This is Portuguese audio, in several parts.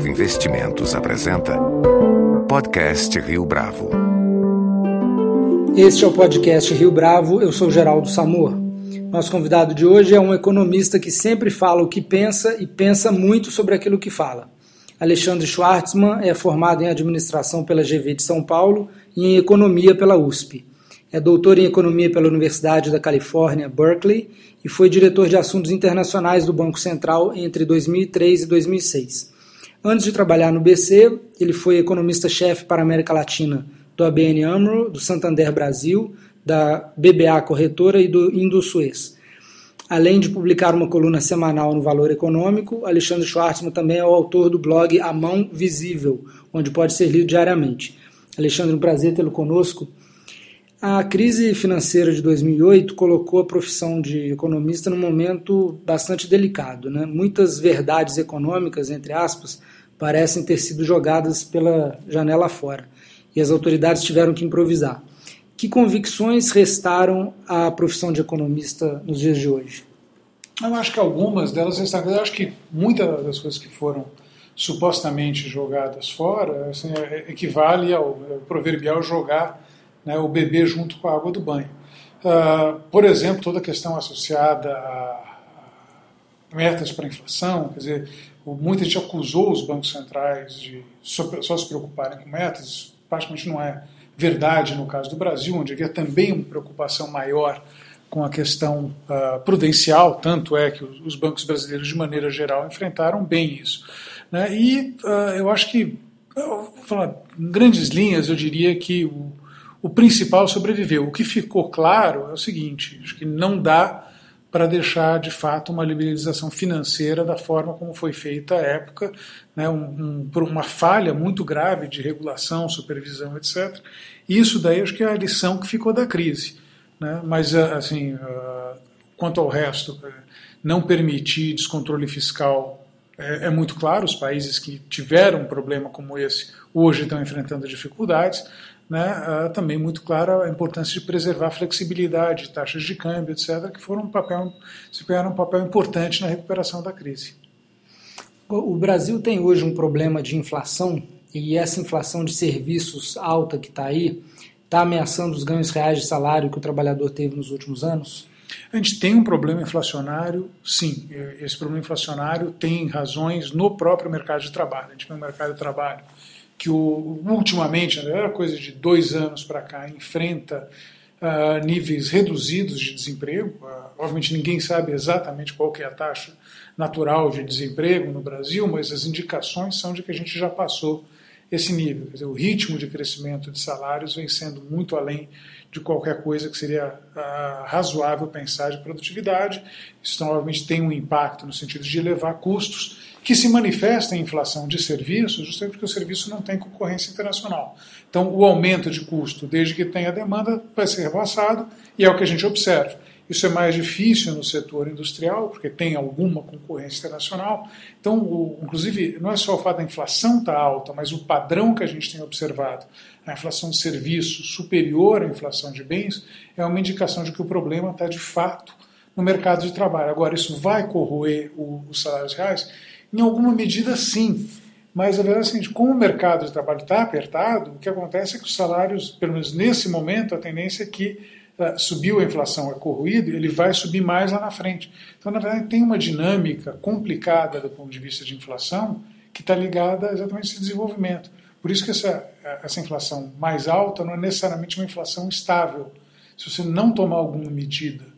Bravo Investimentos apresenta Podcast Rio Bravo. Este é o podcast Rio Bravo, eu sou Geraldo Samor. Nosso convidado de hoje é um economista que sempre fala o que pensa e pensa muito sobre aquilo que fala. Alexandre Schwartzman é formado em administração pela GV de São Paulo e em economia pela USP. É doutor em economia pela Universidade da Califórnia, Berkeley, e foi diretor de assuntos internacionais do Banco Central entre 2003 e 2006. Antes de trabalhar no BC, ele foi economista-chefe para a América Latina do ABN AMRO, do Santander Brasil, da BBA Corretora e do Indosuez. Além de publicar uma coluna semanal no Valor Econômico, Alexandre Schwartzman também é o autor do blog A Mão Visível, onde pode ser lido diariamente. Alexandre, um prazer tê-lo conosco. A crise financeira de 2008 colocou a profissão de economista num momento bastante delicado. Né? Muitas verdades econômicas, entre aspas, parecem ter sido jogadas pela janela fora e as autoridades tiveram que improvisar. Que convicções restaram à profissão de economista nos dias de hoje? Eu acho que algumas delas restaram. Eu acho que muitas das coisas que foram supostamente jogadas fora assim, é, equivale ao proverbial jogar né, o bebê junto com a água do banho. Uh, por exemplo, toda a questão associada a metas para inflação, quer dizer, muita gente acusou os bancos centrais de só, se preocuparem com metas, isso praticamente não é verdade no caso do Brasil, onde havia também uma preocupação maior com a questão uh, prudencial, tanto é que os bancos brasileiros, de maneira geral, enfrentaram bem isso. Né? E uh, eu acho que, eu falar, em grandes linhas, eu diria que o, o principal sobreviveu. O que ficou claro é o seguinte: acho que não dá para deixar de fato uma liberalização financeira da forma como foi feita à época, né, um, um, por uma falha muito grave de regulação, supervisão, etc. Isso daí acho que é a lição que ficou da crise. Né? Mas, ah, assim, uh, quanto ao resto, uh, não permitir descontrole fiscal é, é, muito claro. Os países que tiveram um problema como esse hoje estão enfrentando dificuldades né, também muito clara a importância de preservar a flexibilidade, taxas de câmbio, etc., que foram um papel, um papel importante na recuperação da crise. O Brasil tem hoje um problema de inflação e essa inflação de serviços alta que está aí está ameaçando os ganhos reais de salário que o trabalhador teve nos últimos anos? A gente tem um problema inflacionário, sim. Esse problema inflacionário tem razões no próprio mercado de trabalho. A gente tem um mercado de trabalho que o, ultimamente, né, era coisa de dois anos para cá, enfrenta uh, níveis reduzidos de desemprego. Uh, obviamente ninguém sabe exatamente qual que é a taxa natural de desemprego no Brasil, mas as indicações são de que a gente já passou esse nível. Dizer, o ritmo de crescimento de salários vem sendo muito além de qualquer coisa que seria uh, razoável pensar de produtividade. Isso, obviamente, tem um impacto no sentido de elevar custos que se manifesta em inflação de serviços, justamente porque o serviço não tem concorrência internacional. Então, o aumento de custo, desde que tenha demanda, vai ser repassado, e é o que a gente observa. Isso é mais difícil no setor industrial, porque tem alguma concorrência internacional. Então, o, inclusive, não é só o fato da inflação estar tá alta, mas o padrão que a gente tem observado, a inflação de serviços superior à inflação de bens, é uma indicação de que o problema está de fato no mercado de trabalho. Agora, isso vai corroer o, os salários reais? Em alguma medida, sim. Mas a verdade é a seguinte: como o mercado de trabalho está apertado, o que acontece é que os salários, pelo menos nesse momento, a tendência é que uh, subiu a inflação, é corroído, ele vai subir mais lá na frente. Então, na verdade, tem uma dinâmica complicada do ponto de vista de inflação que está ligada exatamente a esse desenvolvimento. Por isso que essa, essa inflação mais alta não é necessariamente uma inflação estável. Se você não tomar alguma medida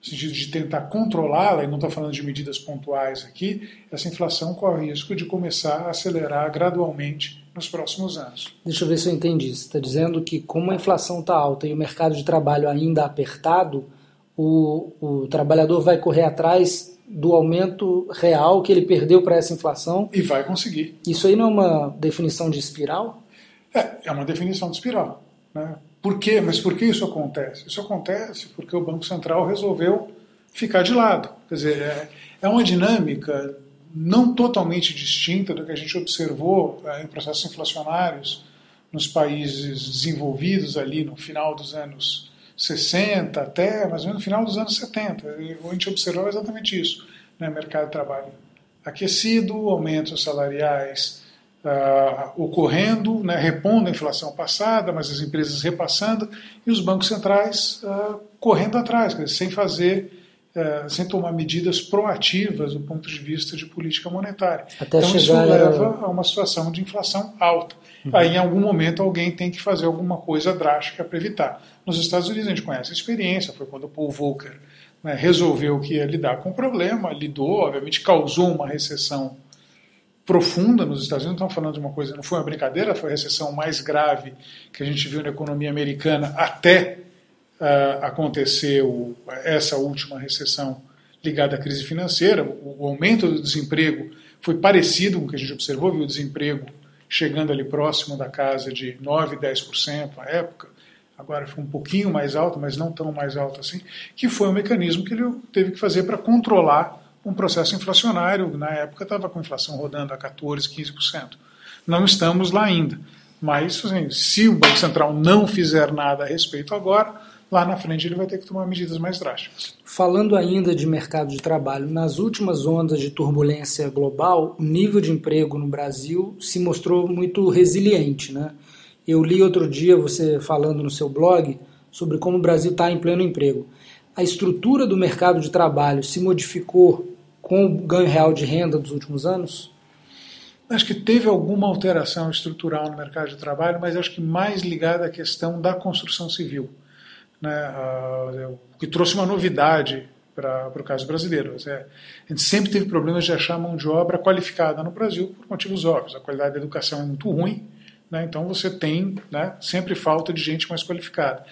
no sentido de tentar controlá-la, e não estou falando de medidas pontuais aqui, essa inflação corre o risco de começar a acelerar gradualmente nos próximos anos. Deixa eu ver se eu entendi. Você está dizendo que, como a inflação está alta e o mercado de trabalho ainda apertado, o, o trabalhador vai correr atrás do aumento real que ele perdeu para essa inflação. E vai conseguir. Isso aí não é uma definição de espiral? É, é uma definição de espiral. Né? Por quê? Mas por que isso acontece? Isso acontece porque o Banco Central resolveu ficar de lado. Quer dizer, é, é uma dinâmica não totalmente distinta do que a gente observou é, em processos inflacionários nos países desenvolvidos ali no final dos anos 60 até mais ou menos no final dos anos 70. A gente observou exatamente isso. Né? Mercado de trabalho aquecido, aumentos salariais uh, ocorrendo, né, repondo a inflação passada, mas as empresas repassando e os bancos centrais uh, correndo atrás, dizer, sem fazer uh, sem tomar medidas proativas do ponto de vista de política monetária. Até então isso leva a uma situação de inflação alta. Uhum. Aí, em algum momento, alguém tem que fazer alguma coisa drástica para evitar. Nos Estados Unidos, a gente conhece a experiência, foi quando o Paul Volcker né, resolveu que ia lidar com o problema, lidou, obviamente causou uma recessão profunda nos Estados Unidos. Estamos falando de uma coisa, não foi uma brincadeira, foi a recessão mais grave que a gente viu na economia americana até uh, acontecer o, essa última recessão ligada à crise financeira. O, o, aumento do desemprego foi parecido com o que a gente observou, viu o desemprego chegando ali próximo da casa de 9, 10% à época. Agora foi um pouquinho mais alto, mas não tão mais alto assim, que foi um mecanismo que ele teve que fazer para controlar um processo inflacionário. Na época estava com inflação rodando a 14, 15%. Não estamos lá ainda. Mas assim, se o Banco Central não fizer nada a respeito agora, lá na frente ele vai ter que tomar medidas mais drásticas. Falando ainda de mercado de trabalho, nas últimas ondas de turbulência global, o nível de emprego no Brasil se mostrou muito resiliente. Né? Eu li outro dia você falando no seu blog sobre como o Brasil está em pleno emprego. A estrutura do mercado de trabalho se modificou com o ganho real de renda dos últimos anos? Acho que teve alguma alteração estrutural no mercado de trabalho, mas acho que mais ligada à questão da construção civil, né, uh, que trouxe uma novidade para o caso brasileiro. A gente sempre teve problemas de achar mão de obra qualificada no Brasil por motivos óbvios. A qualidade da educação é muito ruim, né, então você tem né, sempre falta de gente mais qualificada.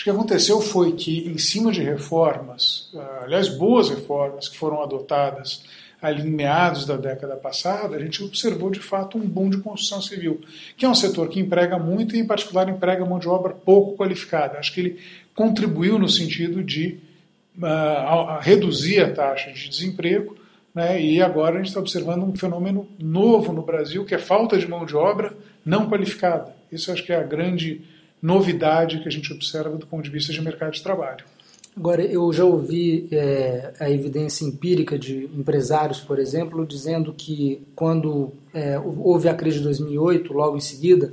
Acho que aconteceu foi que, em cima de reformas, ah, aliás, boas reformas que foram adotadas ali em meados da década passada, a gente observou de fato um boom de construção civil, que é um setor que emprega muito e, em particular, emprega mão de obra pouco qualificada. Acho que ele contribuiu no sentido de uh, reduzir a taxa de desemprego, né, e agora a gente está observando um fenômeno novo no Brasil, que é falta de mão de obra não qualificada. Isso acho que é a grande novidade que a gente observa do ponto de vista de mercado de trabalho. Agora, eu já ouvi é, a evidência empírica de empresários, por exemplo, dizendo que quando é, houve a crise de 2008, logo em seguida,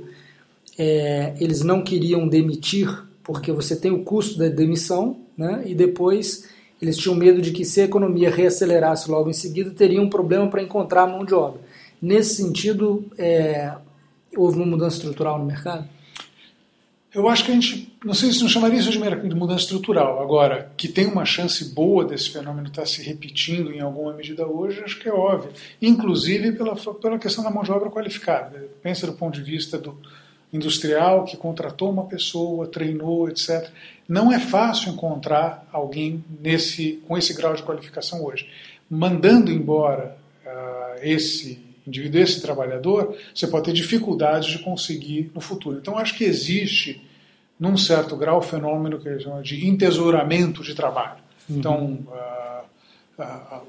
é, eles não queriam demitir porque você tem o custo da demissão, né, e depois eles tinham medo de que se a economia reacelerasse logo em seguida, teria um problema para encontrar mão de obra. Nesse sentido, é, houve uma mudança estrutural no mercado? Eu acho que a gente, não sei se não chamaria isso de mudança estrutural. Agora, que tem uma chance boa desse fenômeno estar se repetindo em alguma medida hoje, acho que é óbvio. Inclusive pela, pela questão da mão de obra qualificada. Pensa do ponto de vista do industrial que contratou uma pessoa, treinou, etc. Não é fácil encontrar alguém nesse, com esse grau de qualificação hoje. Mandando embora uh, esse indivíduo, esse trabalhador, você pode ter dificuldades de conseguir no futuro. Então, acho que existe, num certo grau, o fenômeno que chamam de entesouramento de trabalho. Uhum. Então, uh, uh,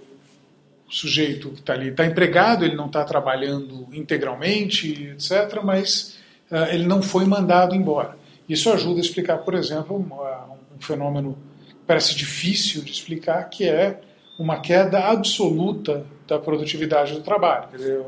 o sujeito que está ali está empregado, ele não está trabalhando integralmente, etc., mas uh, ele não foi mandado embora. Isso ajuda a explicar, por exemplo, um, um fenômeno que parece difícil de explicar, que é uma queda absoluta da produtividade do trabalho. Quer dizer,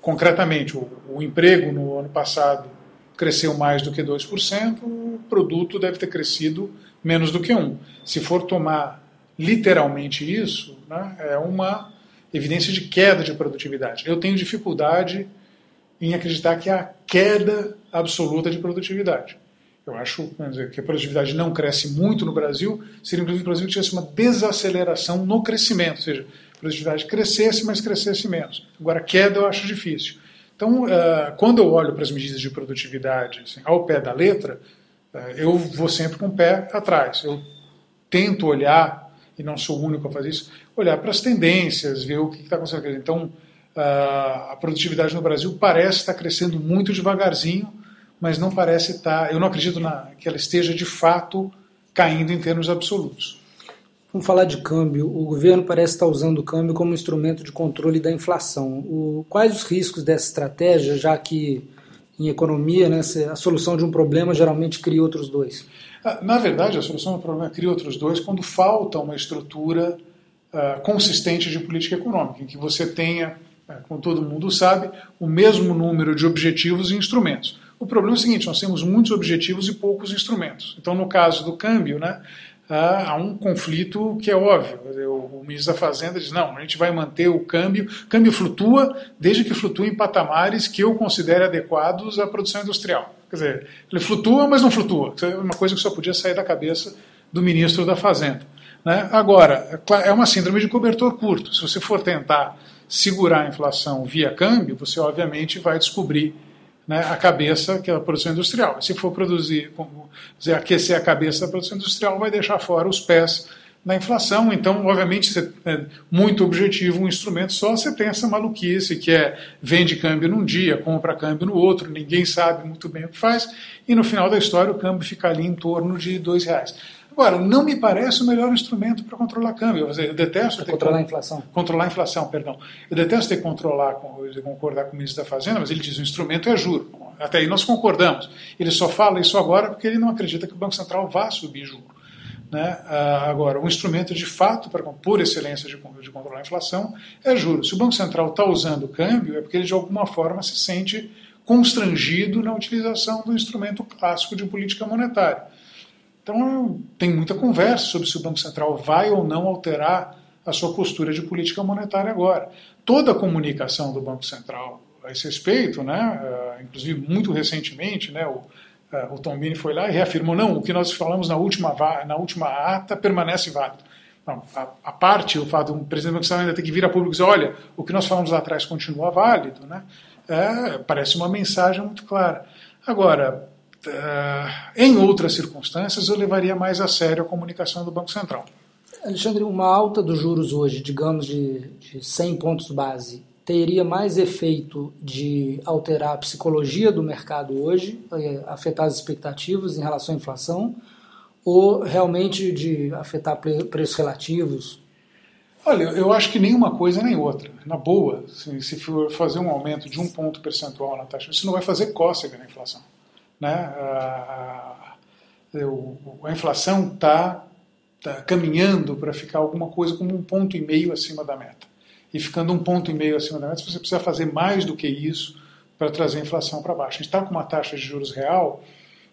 concretamente, o, o, emprego no ano passado cresceu mais do que 2%, o produto deve ter crescido menos do que 1%. Se for tomar literalmente isso, né, é uma evidência de queda de produtividade. Eu tenho dificuldade em acreditar que há queda absoluta de produtividade. Eu acho dizer, que a produtividade não cresce muito no Brasil, seria inclusive o Brasil tivesse uma desaceleração no crescimento, ou seja, produtividade crescesse, mas crescesse menos. Agora, queda eu acho difícil. Então, uh, quando eu olho para as medidas de produtividade assim, ao pé da letra, uh, eu vou sempre com o pé atrás. Eu tento olhar, e não sou o único a fazer isso, olhar para as tendências, ver o que está acontecendo. Então, uh, a produtividade no Brasil parece estar crescendo muito devagarzinho, mas não parece estar. Eu não acredito na, que ela esteja de fato caindo em termos absolutos. Vamos falar de câmbio. O governo parece estar usando o câmbio como instrumento de controle da inflação. O, quais os riscos dessa estratégia, já que em economia né, a solução de um problema geralmente cria outros dois? Ah, na verdade, a solução do problema cria outros dois quando falta uma estrutura uh, consistente de política econômica, em que você tenha é, como todo mundo sabe, o mesmo número de objetivos e instrumentos. O problema é o seguinte: nós temos muitos objetivos e poucos instrumentos. Então, no caso do câmbio, né, há um conflito que é óbvio. O ministro da Fazenda diz: não, a gente vai manter o câmbio. O câmbio flutua desde que flutua em patamares que eu considere adequados à produção industrial. Quer dizer, ele flutua, mas não flutua. É uma coisa que só podia sair da cabeça do ministro da Fazenda. Né? Agora, é uma síndrome de cobertor curto. Se você for tentar segurar a inflação via câmbio, você obviamente vai descobrir né, a cabeça, que é a produção industrial. Se for produzir, dizer, aquecer a cabeça da produção industrial, vai deixar fora os pés da inflação. Então, obviamente, é muito objetivo um instrumento só, você tem essa maluquice que é vende câmbio num dia, compra câmbio no outro, ninguém sabe muito bem o que faz, e no final da história o câmbio fica ali em torno de dois reais. Agora, não me parece o melhor instrumento para controlar câmbio. Eu detesto ter controlar a inflação. Controlar a inflação, perdão. Eu detesto ter que controlar, concordar com o ministro da Fazenda, mas ele diz que o instrumento é juro. Até aí nós concordamos. Ele só fala isso agora porque ele não acredita que o Banco Central vá subir juro. Né? Ah, agora, o instrumento de fato, para, por excelência de, de controlar a inflação, é juro. Se o Banco Central está usando o câmbio, é porque ele de alguma forma se sente constrangido na utilização do instrumento clássico de política monetária. Então, tem muita conversa sobre se o Banco Central vai ou não alterar a sua postura de política monetária agora. Toda a comunicação do Banco Central a esse respeito, né, uh, inclusive muito recentemente, né, o, uh, o Tom Bini foi lá e reafirmou, não, o que nós falamos na última, na última ata permanece válido. Não, a, a, parte, o fato do presidente do Banco Central ainda ter que vir a público e dizer, olha, o que nós falamos lá atrás continua válido, né, é, parece uma mensagem muito clara. Agora, em outras circunstâncias, eu levaria mais a sério a comunicação do Banco Central. Alexandre, uma alta dos juros hoje, digamos de, de 100 pontos base, teria mais efeito de alterar a psicologia do mercado hoje, eh, afetar as expectativas em relação à inflação, ou realmente de afetar preços relativos? Olha, eu acho que nenhuma coisa nem outra. Na boa, se, se for fazer um aumento de um ponto percentual na taxa, isso não vai fazer cócega na inflação né? a, inflação está tá caminhando para ficar alguma coisa como um ponto e meio acima da meta. E ficando um ponto e meio acima da meta, você precisa fazer mais do que isso para trazer a inflação para baixo. A gente está com uma taxa de juros real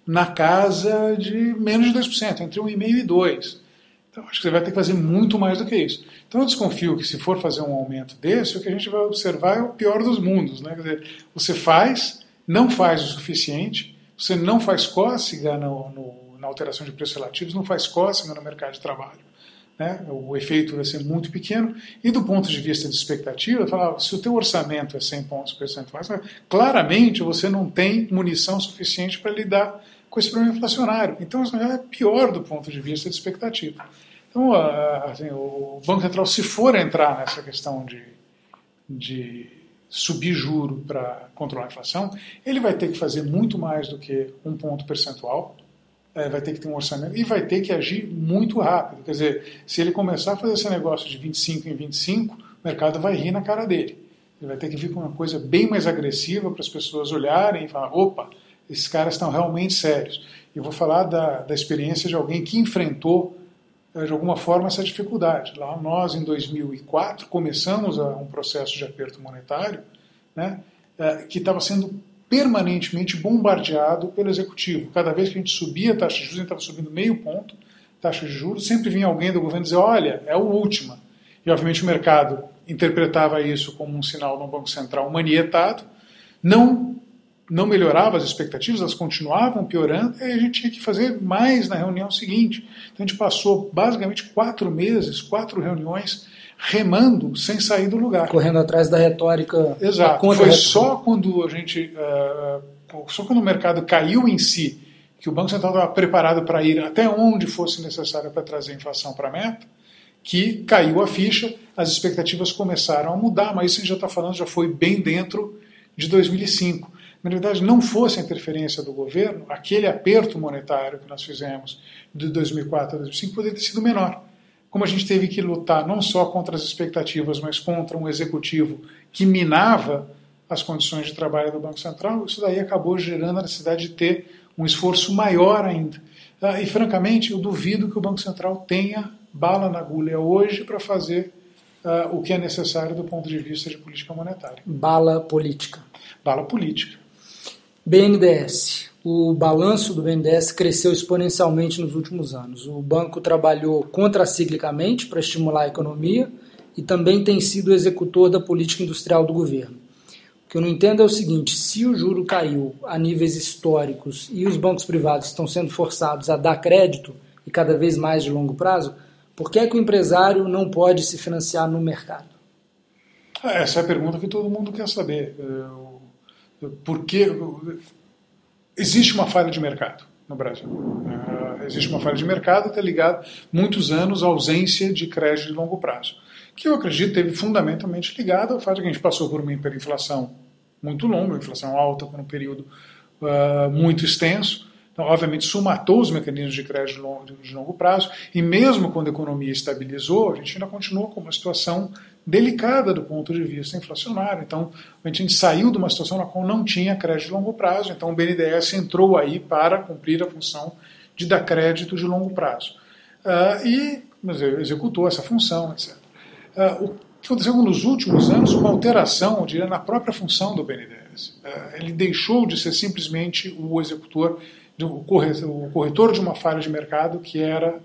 na casa de menos de 2%, entre 1,5% e 2%. Então, acho que você vai ter que fazer muito mais do que isso. Então, eu desconfio que se for fazer um aumento desse, o que a gente vai observar é o pior dos mundos. Né? Quer dizer, você faz, não faz o suficiente, você não faz cócega no, no, na alteração de preços relativos, não faz cócega no mercado de trabalho. Né? O efeito vai ser muito pequeno. E do ponto de vista de expectativa, falar, se o teu orçamento é 100 pontos percentuais, claramente você não tem munição suficiente para lidar com esse problema inflacionário. Então, é pior do ponto de vista de expectativa. Então, assim, o Banco Central, se for entrar nessa questão de, de subir juro para controlar a inflação, ele vai ter que fazer muito mais do que um ponto percentual, é, vai ter que ter um orçamento e vai ter que agir muito rápido. Quer dizer, se ele começar a fazer esse negócio de 25 em 25, o mercado vai rir na cara dele. Ele vai ter que vir com uma coisa bem mais agressiva para as pessoas olharem e falar: opa, esses caras estão realmente sérios. Eu vou falar da, da experiência de alguém que enfrentou de alguma forma essa dificuldade. Lá nós, em 2004, começamos um processo de aperto monetário né, eh, que estava sendo permanentemente bombardeado pelo executivo. Cada vez que a gente subia a taxa de juros, a gente estava subindo meio ponto, taxa de juros, sempre vinha alguém do governo dizer, olha, é a última. E obviamente o mercado interpretava isso como um sinal de um Banco Central manietado, não não melhorava as expectativas, elas continuavam piorando, e a gente tinha que fazer mais na reunião seguinte. Então a gente passou basicamente quatro meses, quatro reuniões, remando sem sair do lugar. Correndo atrás da retórica. Exato. Foi só quando a gente. Uh, só quando o mercado caiu em si, que o Banco Central estava preparado para ir até onde fosse necessário para trazer a inflação para a meta, que caiu a ficha, as expectativas começaram a mudar, mas isso a gente já está falando, já foi bem dentro de 2005 na verdade, não fosse a interferência do governo, aquele aperto monetário que nós fizemos de 2004 a 2005 poderia ter sido menor. Como a gente teve que lutar não só contra as expectativas, mas contra um executivo que minava as condições de trabalho do Banco Central, isso daí acabou gerando a necessidade de ter um esforço maior ainda. E, francamente, eu duvido que o Banco Central tenha bala na agulha hoje para fazer uh, o que é necessário do ponto de vista de política monetária. Bala política. Bala política. BNDES. O balanço do BNDES cresceu exponencialmente nos últimos anos. O banco trabalhou contraciclicamente para estimular a economia e também tem sido executor da política industrial do governo. O que eu não entendo é o seguinte: se o juro caiu a níveis históricos e os bancos privados estão sendo forçados a dar crédito e cada vez mais de longo prazo, por que, é que o empresário não pode se financiar no mercado? Essa é a pergunta que todo mundo quer saber. É, por que existe uma falha de mercado no Brasil? É, existe uma falha de mercado que está ligada muitos anos à ausência de crédito de longo prazo, que eu acredito teve fundamentalmente ligado ao fato de que a gente passou por uma hiperinflação muito longa, uma inflação alta por um período uh, muito extenso, então, obviamente, isso matou os mecanismos de crédito de longo, de longo prazo, e mesmo quando a economia estabilizou, a gente ainda continua com uma situação delicada do ponto de vista inflacionário. Então, a gente saiu de uma situação na qual não tinha crédito de longo prazo, então o BNDES entrou aí para cumprir a função de dar crédito de longo prazo. Uh, e executou essa função, etc. Uh, ah, o que aconteceu nos últimos anos, uma alteração, eu diria, na própria função do BNDES. Uh, ele deixou de ser simplesmente o executor o corretor de uma falha de mercado, que era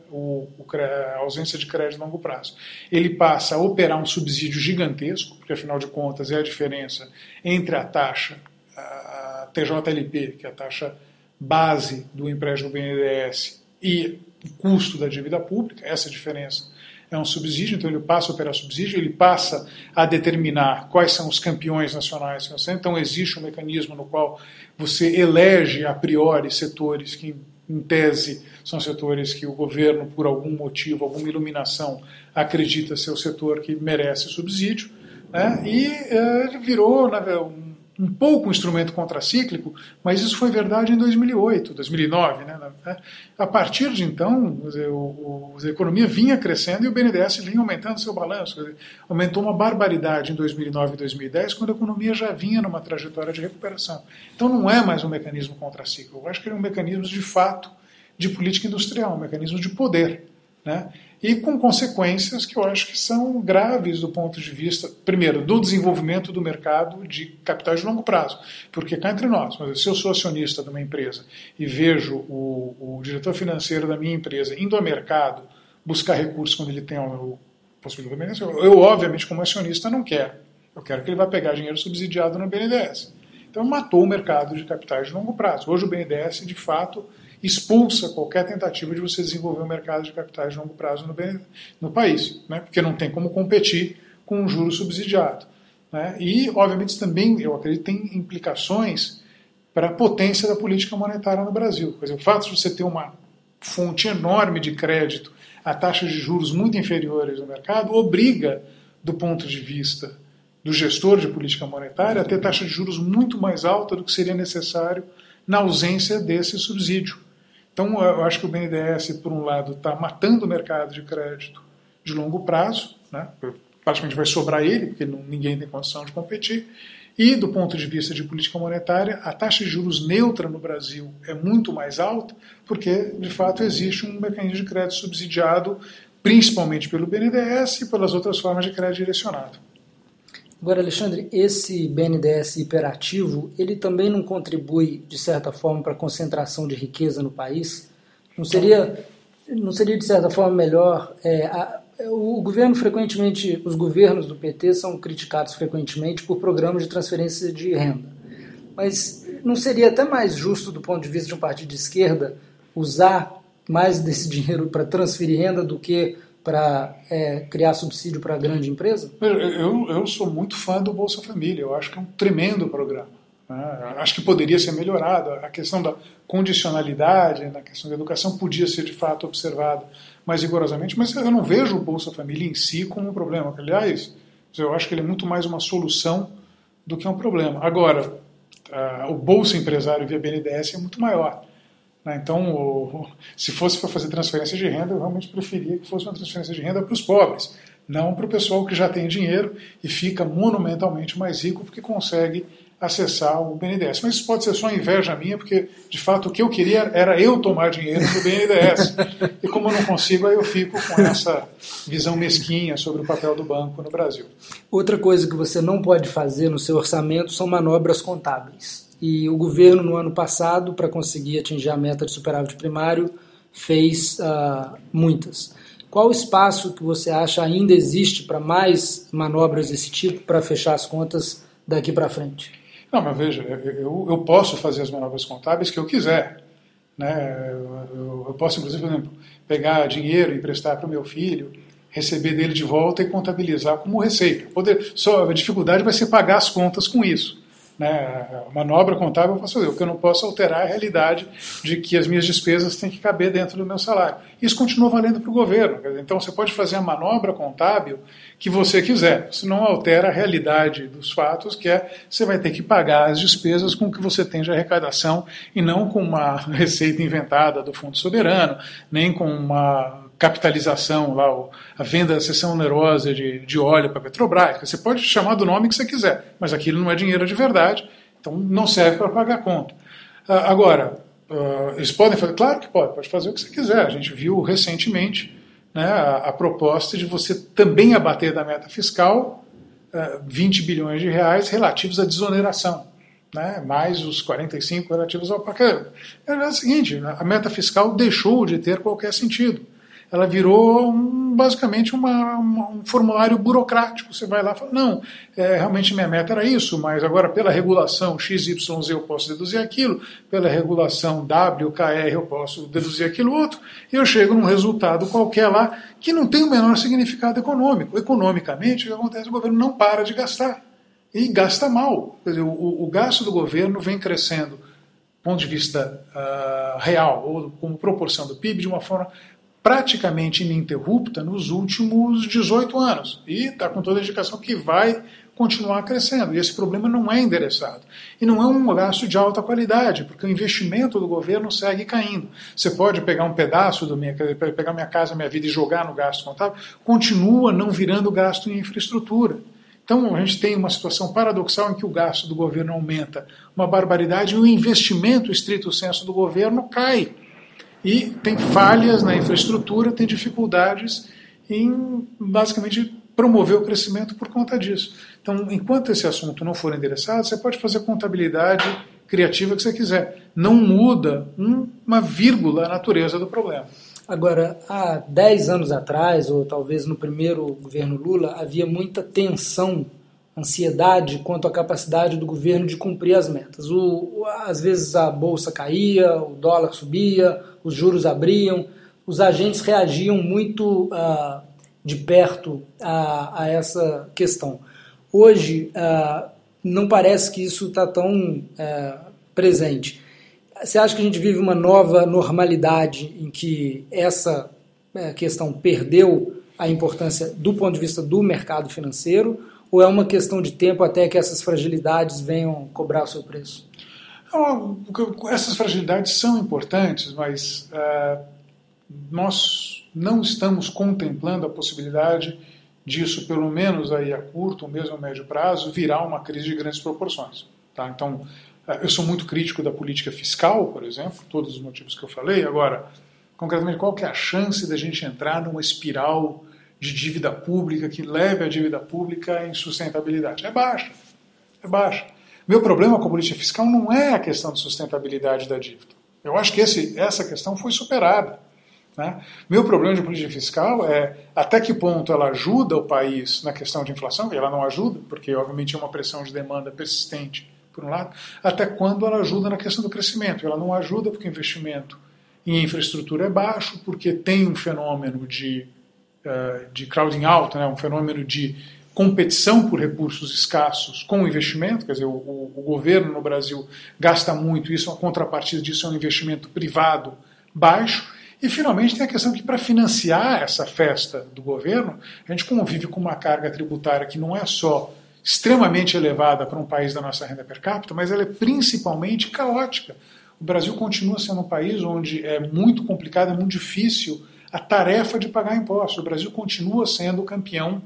a ausência de crédito a longo prazo. Ele passa a operar um subsídio gigantesco, porque afinal de contas é a diferença entre a taxa, a TJLP, que é a taxa base do empréstimo BNDES, e o custo da dívida pública, essa diferença é um subsídio, então ele passa a operar subsídio, ele passa a determinar quais são os campeões nacionais. Então existe um mecanismo no qual você elege a priori setores que, em tese, são setores que o governo, por algum motivo, alguma iluminação, acredita ser o setor que merece subsídio. Né? E é, virou né, um um pouco um instrumento contracíclico, mas isso foi verdade em 2008, 2009. Né? A partir de então, a economia vinha crescendo e o BNDES vinha aumentando seu balanço. Aumentou uma barbaridade em 2009 e 2010, quando a economia já vinha numa trajetória de recuperação. Então não é mais um mecanismo contracíclico, eu acho que ele é um mecanismo de fato de política industrial, um mecanismo de poder. Né? E com consequências que eu acho que são graves do ponto de vista, primeiro, do desenvolvimento do mercado de capitais de longo prazo. Porque cá entre nós, se eu sou acionista de uma empresa e vejo o, o diretor financeiro da minha empresa indo ao mercado buscar recursos quando ele tem a possibilidade, eu, eu, obviamente, como acionista, não quero. Eu quero que ele vá pegar dinheiro subsidiado no BNDES. Então, matou o mercado de capitais de longo prazo. Hoje, o BNDES, de fato, expulsa qualquer tentativa de você desenvolver um mercado de capitais de longo prazo no, no país, né? porque não tem como competir com um juro subsidiado. Né? E, obviamente, isso também, eu acredito, tem implicações para a potência da política monetária no Brasil. Por exemplo, o fato de você ter uma fonte enorme de crédito a taxas de juros muito inferiores no mercado obriga, do ponto de vista do gestor de política monetária, a ter taxa de juros muito mais alta do que seria necessário na ausência desse subsídio. Então, eu acho que o BNDES, por um lado, está matando o mercado de crédito de longo prazo, né? praticamente vai sobrar ele, porque ninguém tem condição de competir. E, do ponto de vista de política monetária, a taxa de juros neutra no Brasil é muito mais alta, porque, de fato, existe um mecanismo de crédito subsidiado, principalmente pelo BNDES e pelas outras formas de crédito direcionado. Agora, Alexandre, esse BNDES hiperativo, ele também não contribui, de certa forma, para a concentração de riqueza no país? Não seria, não seria de certa forma, melhor... É, a, o governo frequentemente, os governos do PT são criticados frequentemente por programas de transferência de renda. Mas não seria até mais justo, do ponto de vista de um partido de esquerda, usar mais desse dinheiro para transferir renda do que para é, criar subsídio para a grande empresa? Eu, eu sou muito fã do Bolsa Família, eu acho que é um tremendo programa. Né? Acho que poderia ser melhorado. A questão da condicionalidade, na questão da educação, podia ser de fato observada mais rigorosamente, mas eu não vejo o Bolsa Família em si como um problema. Aliás, eu acho que ele é muito mais uma solução do que um problema. Agora, o Bolsa Empresário via BNDES é muito maior. Né? Então, se fosse para fazer transferência de renda, eu realmente preferia que fosse uma transferência de renda para os pobres, não para o pessoal que já tem dinheiro e fica monumentalmente mais rico porque consegue acessar o BNDES. Mas isso pode ser só inveja minha, porque de fato o que eu queria era eu tomar dinheiro do BNDES. e como eu não consigo, aí eu fico com essa visão mesquinha sobre o papel do banco no Brasil. Outra coisa que você não pode fazer no seu orçamento são manobras contábeis. E o governo, no ano passado, para conseguir atingir a meta de superávit primário, fez uh, muitas. Qual espaço que você acha ainda existe para mais manobras desse tipo para fechar as contas daqui para frente? Não, mas veja, eu, eu posso fazer as manobras contábeis que eu quiser. Né? Eu, eu posso, inclusive, por exemplo, pegar dinheiro, emprestar para o meu filho, receber dele de volta e contabilizar como receita. Poder, só a dificuldade vai ser pagar as contas com isso. Né? Manobra contábil eu posso fazer, o que eu não posso alterar é a realidade de que as minhas despesas têm que caber dentro do meu salário. Isso continua valendo para o governo. Então você pode fazer a manobra contábil que você quiser. Isso não altera a realidade dos fatos, que é você vai ter que pagar as despesas com o que você tem de arrecadação e não com uma receita inventada do Fundo Soberano, nem com uma capitalização, lá, a venda, a sessão onerosa de, de óleo para a Petrobras. Você pode chamar do nome que você quiser, mas aquilo não é dinheiro de verdade, então não serve para pagar conta. Uh, agora, uh, eles podem fazer? Claro que pode, pode fazer o que você quiser. A gente viu recentemente né, a, a, proposta de você também abater da meta fiscal uh, ah, 20 bilhões de reais relativos à desoneração. Né, mais os 45 relativos ao paquete. É o seguinte, a meta fiscal deixou de ter qualquer sentido ela virou um, basicamente uma, uma, um formulário burocrático. Você vai lá e fala, não, é, realmente minha meta era isso, mas agora pela regulação XYZ eu posso deduzir aquilo, pela regulação WKR eu posso deduzir aquilo outro, e eu chego num resultado qualquer lá que não tem o menor significado econômico. Economicamente, o que acontece? O governo não para de gastar. E gasta mal. Dizer, o, o gasto do governo vem crescendo, do ponto de vista uh, real, ou como proporção do PIB, de uma forma praticamente ininterrupta nos últimos 18 anos. E está com toda a indicação que vai continuar crescendo. E esse problema não é endereçado. E não é um gasto de alta qualidade, porque o investimento do governo segue caindo. Você pode pegar um pedaço do minha, pegar minha casa, minha vida e jogar no gasto contábil, continua não virando gasto em infraestrutura. Então a gente tem uma situação paradoxal em que o gasto do governo aumenta uma barbaridade e o investimento estrito senso do governo cai e tem falhas na infraestrutura, tem dificuldades em basicamente promover o crescimento por conta disso. Então, enquanto esse assunto não for endereçado, você pode fazer contabilidade criativa que você quiser. Não muda uma vírgula a natureza do problema. Agora, há 10 anos atrás, ou talvez no primeiro governo Lula, havia muita tensão ansiedade quanto à capacidade do governo de cumprir as metas. O, às vezes a bolsa caía, o dólar subia, os juros abriam, os agentes reagiam muito uh, de perto a, a, essa questão. Hoje, uh, não parece que isso está tão uh, presente. Você acha que a gente vive uma nova normalidade em que essa eh, questão perdeu a importância do ponto de vista do mercado financeiro? Ou é uma questão de tempo até que essas fragilidades venham cobrar o seu preço? essas fragilidades são importantes, mas uh, nós não estamos contemplando a possibilidade disso, pelo menos aí a curto ou mesmo a médio prazo, virar uma crise de grandes proporções. Tá? Então, uh, eu sou muito crítico da política fiscal, por exemplo, todos os motivos que eu falei. Agora, concretamente, qual que é a chance da gente entrar numa espiral de dívida pública que leve a dívida pública à insustentabilidade. É baixa. É baixa. Meu problema com a política fiscal não é a questão de sustentabilidade da dívida. Eu acho que esse, essa questão foi superada. Né? Meu problema de política fiscal é até que ponto ela ajuda o país na questão de inflação, e ela não ajuda, porque obviamente é uma pressão de demanda persistente, por um lado, até quando ela ajuda na questão do crescimento. Ela não ajuda porque o investimento em infraestrutura é baixo, porque tem um fenômeno de de crowding out, né, um fenômeno de competição por recursos escassos com investimento, quer dizer, o, o, governo no Brasil gasta muito, isso, a contrapartida disso é um investimento privado baixo, e finalmente tem a questão que para financiar essa festa do governo, a gente convive com uma carga tributária que não é só extremamente elevada para um país da nossa renda per capita, mas ela é principalmente caótica. O Brasil continua sendo um país onde é muito complicado, é muito difícil a tarefa de pagar impostos. O Brasil continua sendo campeão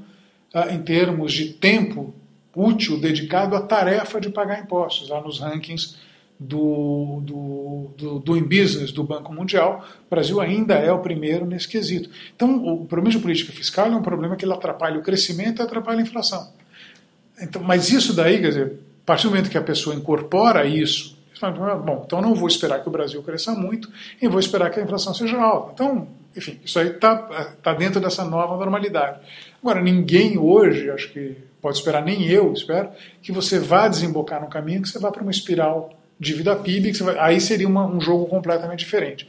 uh, em termos de tempo útil dedicado à tarefa de pagar impostos, lá nos rankings do, do, do Doing Business do Banco Mundial, o Brasil ainda é o primeiro nesse quesito. Então, o problema de política fiscal é um problema que ele atrapalha o crescimento e atrapalha a inflação. Então, mas isso daí, quer dizer, a partir do momento que a pessoa incorpora isso, fala, bom, então não vou esperar que o Brasil cresça muito e vou esperar que a inflação seja alta. Então, enfim, isso aí está tá dentro dessa nova normalidade. Agora, ninguém hoje, acho que pode esperar, nem eu espero, que você vá desembocar no caminho, que você vá para uma espiral dívida PIB, vai, aí seria uma, um jogo completamente diferente.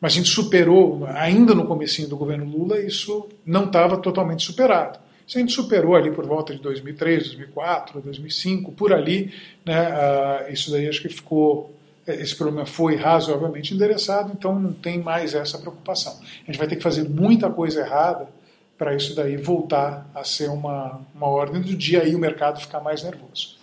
Mas a gente superou, ainda no comecinho do governo Lula, isso não estava totalmente superado. Isso a gente superou ali por volta de 2003, 2004, 2005, por ali, né, uh, isso daí acho que ficou, esse problema foi razoavelmente endereçado, então não tem mais essa preocupação. A gente vai ter que fazer muita coisa errada para isso daí voltar a ser uma, uma ordem do dia e o mercado ficar mais nervoso.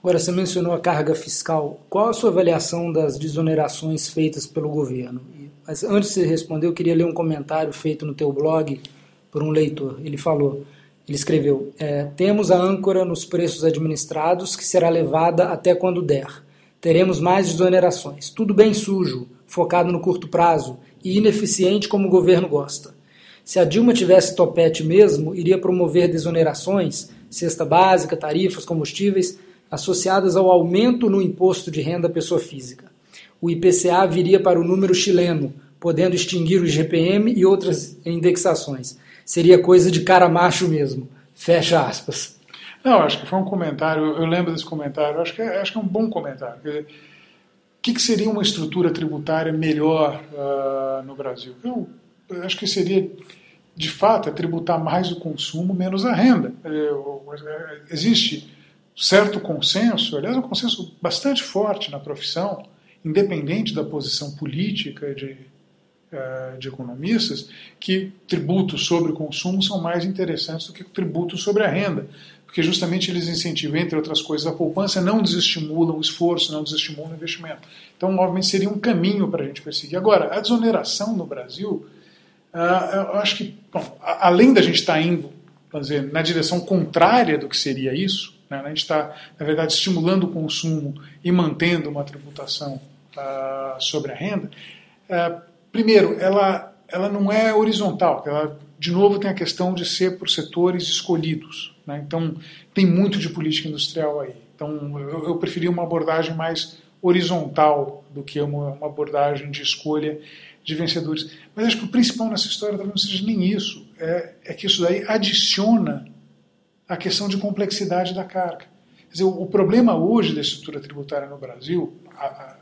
Agora, você mencionou a carga fiscal. Qual a sua avaliação das desonerações feitas pelo governo? Mas antes de você responder, eu queria ler um comentário feito no teu blog por um leitor. Ele falou, ele escreveu, é, temos a âncora nos preços administrados que será levada até quando der. Teremos mais desonerações. Tudo bem sujo, focado no curto prazo e ineficiente como o governo gosta. Se a Dilma tivesse topete mesmo, iria promover desonerações, cesta básica, tarifas, combustíveis, associadas ao aumento no imposto de renda pessoa física. O IPCA viria para o número chileno, podendo extinguir o IGPM e outras indexações. Seria coisa de cara macho mesmo. Fecha aspas. Não, acho que foi um comentário, eu lembro desse comentário, acho que é, acho que é um bom comentário. o que, que, seria uma estrutura tributária melhor uh, no Brasil? Eu, eu acho que seria, de fato, é tributar mais o consumo, menos a renda. É, existe certo consenso, aliás, um consenso bastante forte na profissão, independente da posição política de, uh, de economistas, que tributos sobre o consumo são mais interessantes do que tributos sobre a renda, porque justamente eles incentivam, entre outras coisas, a poupança, não desestimulam o esforço, não desestimulam o investimento. Então, obviamente, seria um caminho para a gente perseguir. Agora, a desoneração no Brasil, uh, eu acho que, bom, além da gente estar tá indo dizer, na direção contrária do que seria isso, né? A gente está, na verdade, estimulando o consumo e mantendo uma tributação uh, sobre a renda. Uh, primeiro, ela, ela não é horizontal, ela, de novo, tem a questão de ser por setores escolhidos. Né? Então, tem muito de política industrial aí. Então, eu, eu preferi uma abordagem mais horizontal do que uma, uma abordagem de escolha de vencedores. Mas acho que o principal nessa história talvez não seja nem isso, é, é que isso daí adiciona a questão de complexidade da carga. Quer dizer, o, o problema hoje da estrutura tributária no Brasil a, a,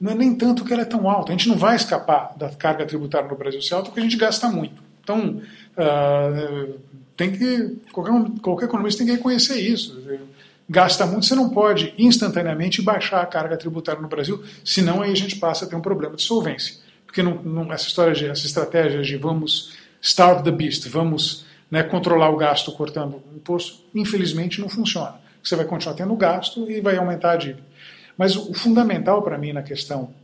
não é nem tanto que ela é tão alta. A gente não vai escapar da carga tributária no Brasil ser alta porque a gente gasta muito. Então, uh, tem que qualquer, qualquer economista tem que reconhecer isso. Gasta muito, você não pode instantaneamente baixar a carga tributária no Brasil, senão aí a gente passa a ter um problema de solvência. Porque não, não, essa história, de, essa estratégia de vamos starve the beast, vamos né, controlar o gasto cortando o imposto, infelizmente não funciona. Você vai continuar tendo gasto e vai aumentar a dívida. Mas o fundamental para mim na questão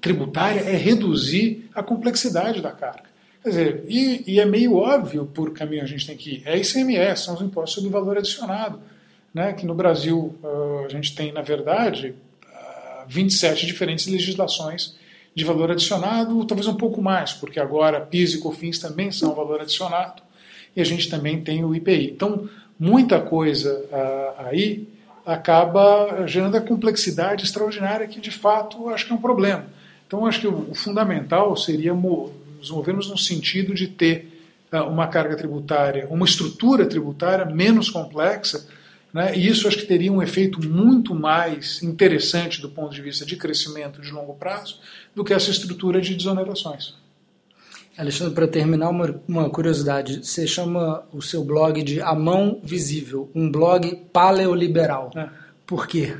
tributária é reduzir a complexidade da carga. Quer dizer, e, e, é meio óbvio por caminho a gente tem que ir. É ICMS, são os impostos sobre valor adicionado. Né, que no Brasil uh, a gente tem, na verdade, uh, 27 diferentes legislações de valor adicionado, talvez um pouco mais, porque agora PIS e COFINS também são valor adicionado e a gente também tem o IPI. Então, muita coisa uh, aí acaba gerando a complexidade extraordinária que, de fato, acho que é um problema. Então, acho que o fundamental seria nos movermos no sentido de ter uh, uma carga tributária, uma estrutura tributária menos complexa, né? e isso acho que teria um efeito muito mais interessante do ponto de vista de crescimento de longo prazo do que essa estrutura de desonerações. Alexandre, para terminar, uma, uma, curiosidade. Você chama o seu blog de A Mão Visível, um blog paleoliberal. É. Por quê?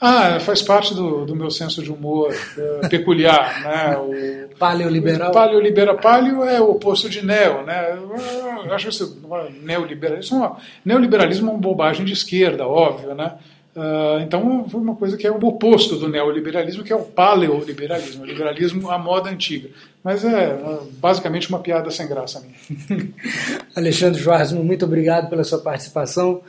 Ah, faz parte do, do meu senso de humor uh, peculiar, né? O, paleoliberal? Paleoliberal. Paleo é o oposto de neo, né? Eu acho isso neoliberalismo, neoliberalismo é uma bobagem de esquerda, óbvio, né? Uh, então foi uma coisa que é o oposto do neoliberalismo, que é o paleoliberalismo, o liberalismo à moda antiga. Mas é basicamente uma piada sem graça minha. Alexandre Schwarzman, muito obrigado pela sua participação.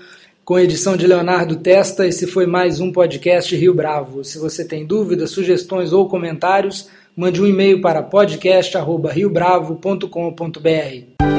Com edição de Leonardo Testa, esse foi mais um podcast Rio Bravo. Se você tem dúvidas, sugestões ou comentários, mande um e-mail para podcast@riobravo.com.br.